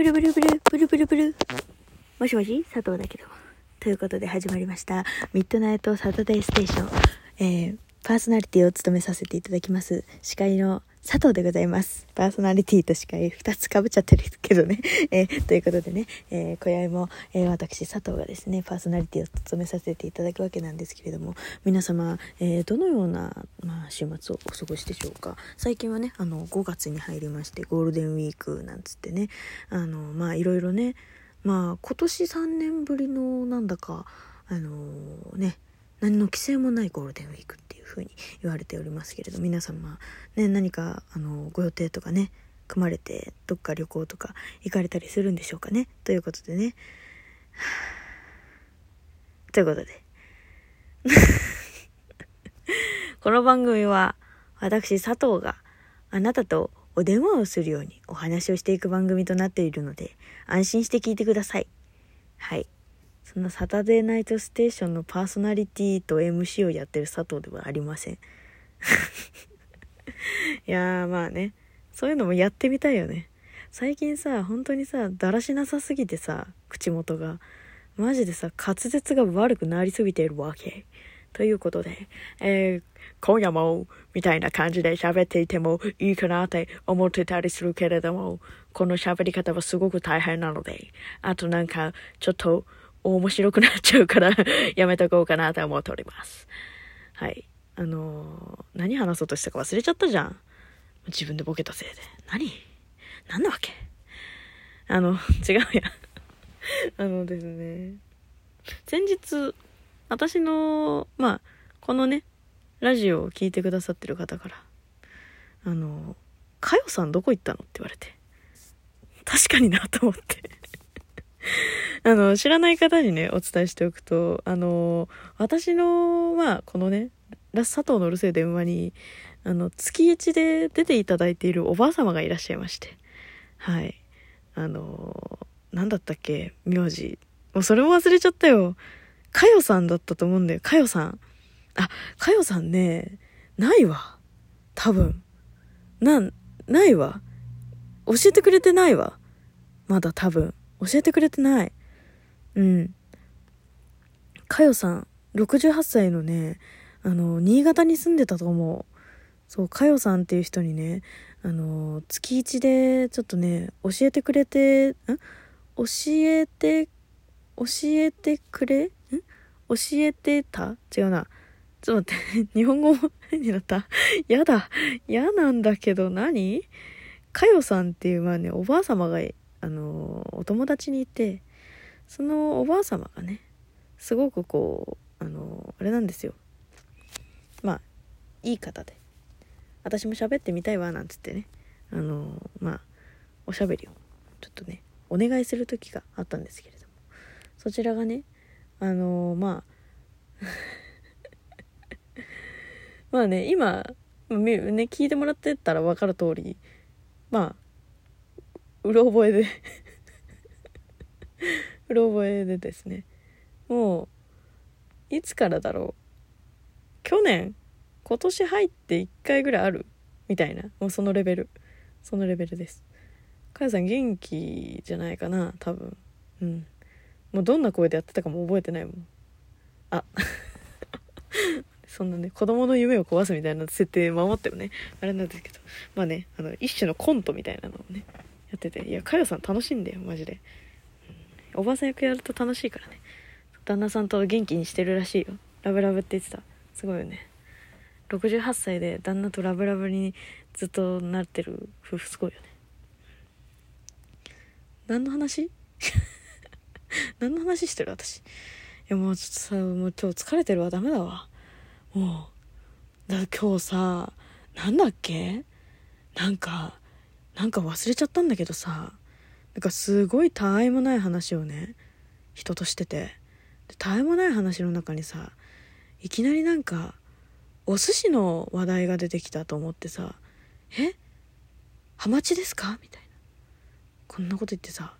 ブルブルブル、ブルブルブル。もしもし？佐藤だけど。ということで始まりました。ミッドナイトサタデーステーション。えー、パーソナリティを務めさせていただきます。司会の佐藤でございます。パーソナリティと司会2つかぶっちゃってるけどね。えー、ということでね、えー、今宵も、えー、私佐藤がですね、パーソナリティを務めさせていただくわけなんですけれども、皆様、えーどのような、まあ、週末をお過ごしでしょうか。最近はね、あの、5月に入りまして、ゴールデンウィークなんつってね、あの、まあ、いろいろね、まあ、今年3年ぶりの、なんだか、あのね、何の規制もないゴールデンウィークっていうふうに言われておりますけれど皆様、ね、何かあのご予定とかね組まれてどっか旅行とか行かれたりするんでしょうかねということでね ということで この番組は私佐藤があなたとお電話をするようにお話をしていく番組となっているので安心して聞いてください。はい。そんなサタデーナイトステーションのパーソナリティと MC をやってる佐藤ではありません。いやーまあね、そういうのもやってみたいよね。最近さ、本当にさ、だらしなさすぎてさ、口元が。マジでさ、滑舌が悪くなりすぎているわけ。ということで、えー、今夜も、みたいな感じで喋っていてもいいかなって思ってたりするけれども、この喋り方はすごく大変なので、あとなんか、ちょっと、面白くなっちゃうから やめとこうかなとは思っております。はい。あのー、何話そうとしたか忘れちゃったじゃん。自分でボケたせいで。何？何なわけ？あの、違うや。あのですね。先日、私の、まあ、このね、ラジオを聴いてくださってる方から、あの、かよさんどこ行ったのって言われて、確かになと思って あの、知らない方にね、お伝えしておくと、あの、私の、まあ、このね、ラス佐藤のうるせえ電話に、あの、月一で出ていただいているおばあ様がいらっしゃいまして、はい。あの、なんだったっけ名字。もうそれも忘れちゃったよ。かよさんだったと思うんだよ。かよさん。あ、かよさんね、ないわ。多分。な、ないわ。教えてくれてないわ。まだ多分。教えてくれてない。うん。かよさん、68歳のね、あの、新潟に住んでたと思う。そう、かよさんっていう人にね、あの、月一でちょっとね、教えてくれて、ん？教えて、教えてくれ？ん？教えてた？違うな。ちょっと待って、日本語も変になった。やだ。嫌なんだけど何？かよさんっていう、まあね、おばあ様がいあのお友達にいてそのおばあ様がねすごくこうあのあれなんですよ。まあいい方で。私も喋ってみたいわなんつってね。あのまあおしゃべりをちょっとねお願いする時があったんですけれども。そちらがねあのまあ まあね今ね聞いてもらってたら分かる通りまあうろ覚えで。うろ覚えでですね。もういつからだろう。去年今年入って1回ぐらいある。みたいな。もうそのレベル。そのレベルです。かやさん元気じゃないかな多分。うん。もうどんな声でやってたかも覚えてないもん。あ。そんなね子供の夢を壊すみたいな設定守ってもね。あれなんですけど。まあねあの一種のコントみたいなのをね。やってて。いやかよさん楽しいんだよマジで、おばさん役やると楽しいからね。旦那さんと元気にしてるらしいよ。ラブラブって言ってた。すごいよね。68歳で旦那とラブラブにずっとなってる夫婦すごいよね。何の話？何の話してる？私。いやもうちょっとさもう今日疲れてるわ。ダメだわ。もうだ今日さなんだっけ？なんかなんか忘れちゃったんだけどさなんかすごいたわいもない話をね人としてて。たわいもない話の中にさいきなりなんかお寿司の話題が出てきたと思ってさ「え？ハマチですか?」みたいな。こんなこと言ってさ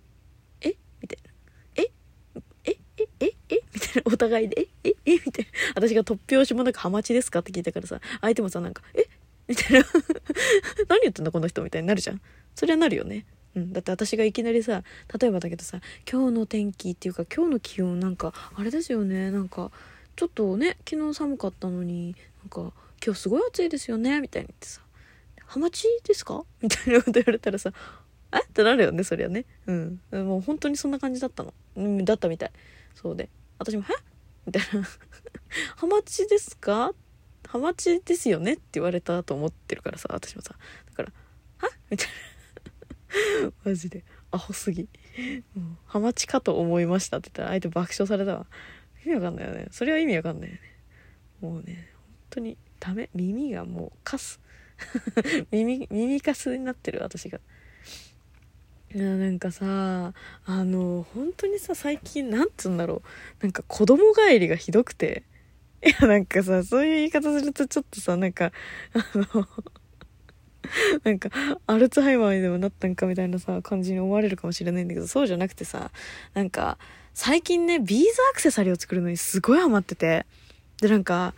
「え？みたいな「え？え？え？え？え？みたいな。お互いで「ええ？え？みたいな。私が突拍子もなく「ハマチですか?」って聞いたからさ相手もさなんか「え？みたいな。何言ってんだこの人みたいになるじゃん。そりゃなるよね。うん、だって私がいきなりさ例えばだけどさ「今日の天気っていうか今日の気温なんかあれですよね。なんかちょっとね昨日寒かったのになんか今日すごい暑いですよね」みたいに言ってさ「ハマチですか?」みたいなこと言われたらさ「え？っ?」てなるよねそりゃね。うん。もう本当にそんな感じだったの、うん、だったみたい。そうで私も「え？みたいな「ハマチですか?」ハマチですよねって言われたと思ってるからさ私もさ。だから「は？みたいな。マジで。アホすぎ。もうハマチかと思いましたって言ったら相手爆笑されたわ。意味わかんないよね。それは意味わかんないよね。もうね本当にダメ。耳がもうカス。耳耳カスになってる私が。いやなんかさあの本当にさ最近なんつうんだろう。なんか子供帰りがひどくて。いやなんかさそういう言い方するとちょっとさなんかあの なんか、アルツハイマーにでもなったんかみたいなさ、感じに思われるかもしれないんだけど、そうじゃなくてさ、なんか、最近ね、ビーズアクセサリーを作るのにすごいハマってて、で、なんか、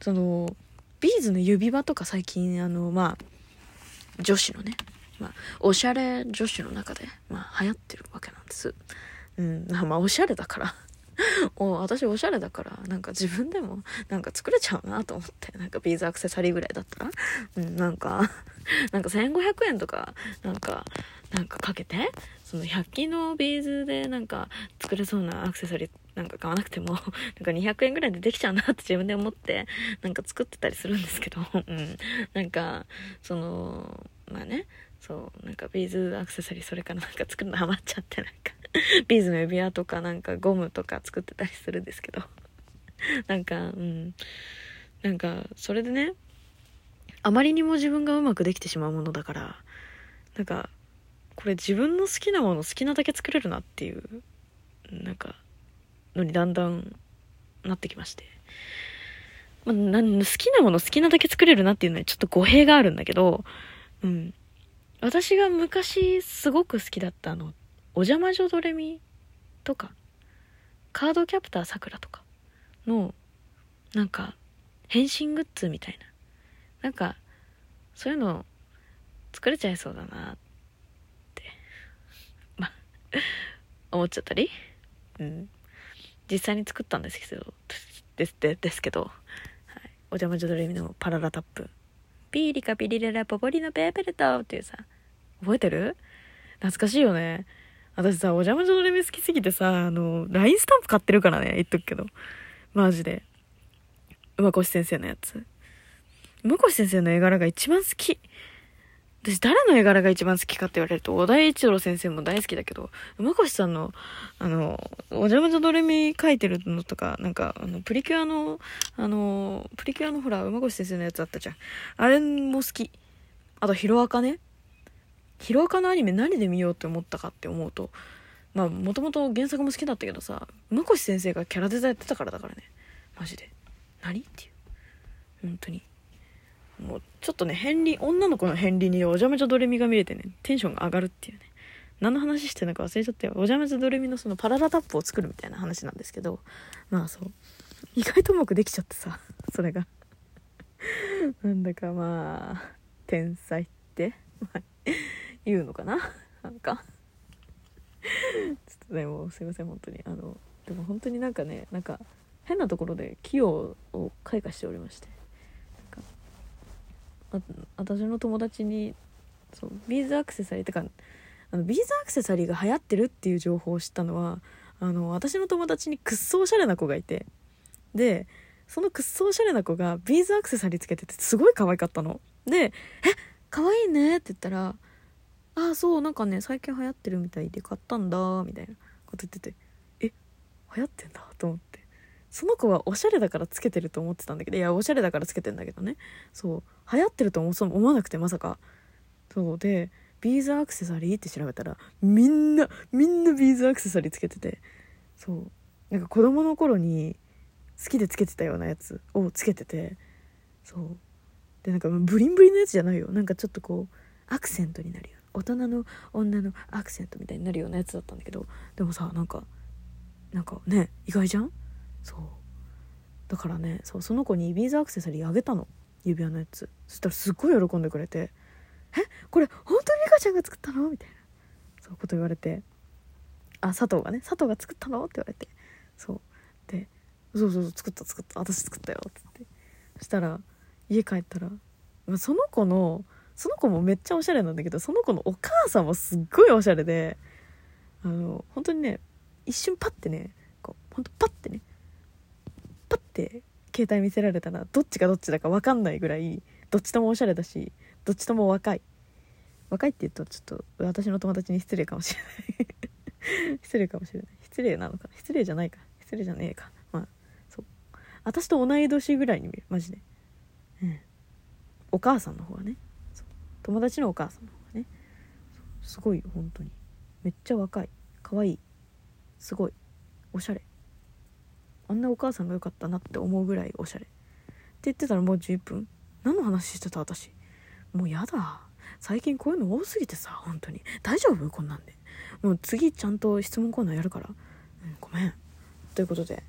その、ビーズの指輪とか最近、あの、まあ、女子のね、まあ、おしゃれ女子の中で、まあ、流行ってるわけなんです。うん、まあ、おしゃれだから お私おしゃれだからなんか自分でもなんか作れちゃうなと思ってなんかビーズアクセサリーぐらいだったら。うんなんか なんか1500円とかなんかなんかかけてその100均のビーズでなんか作れそうなアクセサリーなんか買わなくても なんか200円ぐらいでできちゃうなって自分で思ってなんか作ってたりするんですけどうん。なんかそのまあねそうなんかビーズアクセサリーそれからなんか作るのハマっちゃってなんか。ビーズの指輪とかなんかゴムとか作ってたりするんですけど。なんかうん。なんかそれでねあまりにも自分がうまくできてしまうものだからなんかこれ自分の好きなもの好きなだけ作れるなっていうなんかのにだんだんなってきまして、まあ、なん好きなもの好きなだけ作れるなっていうのはちょっと語弊があるんだけどうん。私が昔すごく好きだったあの、お邪魔女ドレミとか、カードキャプターさくらとかの、なんか、変身グッズみたいな。なんか、そういうの作れちゃいそうだなって、ま、思っちゃったり。うん。実際に作ったんですけど、ですでですけど、はい、お邪魔女ドレミのパララタップ。ピーリカピリレラポポリのペーペルトっていうさ、覚えてる？懐かしいよね。私さ、お邪魔女のレミ好きすぎてさ、あの、LINE スタンプ買ってるからね、言っとくけど。マジで。馬越先生のやつ。馬越先生の絵柄が一番好き。私誰の絵柄が一番好きかって言われると、小田栄一郎先生も大好きだけど、馬越さんの、あの、お邪魔女ドレミ描いてるのとか、なんか、あの、プリキュアの、あの、プリキュアのほら、馬越先生のやつあったじゃん。あれも好き。あと、ヒロアカね。ヒロアカのアニメ何で見ようって思ったかって思うとまあもともと原作も好きだったけどさ向越先生がキャラデザやってたからだからね。マジで。何っていう。本当に。もうちょっとね片鱗女の子の片鱗にお邪魔女ドレミが見れてねテンションが上がるっていうね。何の話してんのか忘れちゃったよ。お邪魔女ドレミのそのパララタップを作るみたいな話なんですけどまあそう。意外とうまくできちゃってさそれが。なんだかまあ天才って。言うのかな？なんか。ちょっとねもうすいません本当に。あのでも本当になんかねなんか変なところで器用を開花しておりまして。なんか私の友達にそうビーズアクセサリーとかあのビーズアクセサリーが流行ってるっていう情報を知ったのはあの私の友達にくっそおしゃれな子がいて。でそのくっそおしゃれな子がビーズアクセサリーつけててすごい可愛かったの。で「え可愛いね」って言ったらああそうなんかね最近流行ってるみたいで買ったんだみたいなこと言っててえ流行ってんだと思って。その子はおしゃれだからつけてると思ってたんだけどいやおしゃれだからつけてんだけどね。そう流行ってると思思わなくてまさか。そうでビーズアクセサリーって調べたらみんなみんなビーズアクセサリーつけててそうなんか子供の頃に好きでつけてたようなやつをつけててそう。でなんかブリンブリンのやつじゃないよ。なんかちょっとこうアクセントになるよ大人の女のアクセントみたいになるようなやつだったんだけどでもさなんかなんかね意外じゃん？そう。だからねそうその子にビーズアクセサリーあげたの。指輪のやつ。そしたらすっごい喜んでくれて「え？これ本当にリカちゃんが作ったの?」みたいな。そういうこと言われて。あ佐藤がね佐藤が作ったの？って言われて。そう。でそうそうそう作った作った。私作ったよ。っつって。そしたら家帰ったらその子のその子もめっちゃおしゃれなんだけどその子のお母さんもすっごいおしゃれであの本当にね一瞬パッてねこう本当パッてねパッて携帯見せられたらどっちがどっちだか分かんないぐらいどっちともおしゃれだしどっちとも若い。若いって言うとちょっと私の友達に失礼かもしれない。失礼かもしれない。失礼なのか失礼じゃないか。失礼じゃねえか。まあそう。私と同い年ぐらいに見える。マジで。うん。お母さんの方はね。友達のお母さんの方がねすごい本当にめっちゃ若い可愛いすごいおしゃれ。あんなお母さんが良かったなって思うぐらいおしゃれ。って言ってたらもう11分。何の話してた私。もうやだ。最近こういうの多すぎてさ本当に。大丈夫？こんなんで。もう次ちゃんと質問コーナーやるから、うん、ごめん。ということで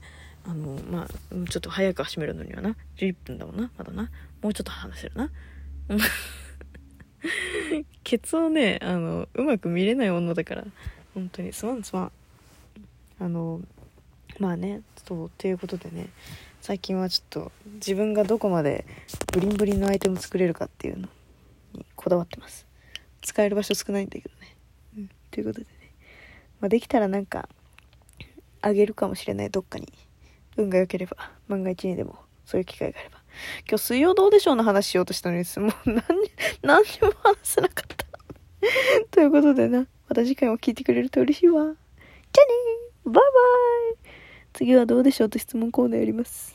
あのまあちょっと早く始めるのにはな。11分だもんな。まだな。もうちょっと話せるな。ケツをねあのうまく見れない女だから。本当に。すまんすまん。あのまあねそうということでね。最近はちょっと自分がどこまでブリンブリンのアイテム作れるかっていうのにこだわってます。使える場所少ないんだけどね、うん、ということでね、まあ、できたらなんかあげるかもしれない。どっかに。運が良ければ。万が一にでもそういう機会があれば。今日水曜どうでしょうの話しようとしたのにもう 何何にも話せなかった。ということでなまた次回も聞いてくれると嬉しいわ。じゃあねバイバイ。次はどうでしょうと質問コーナーやります。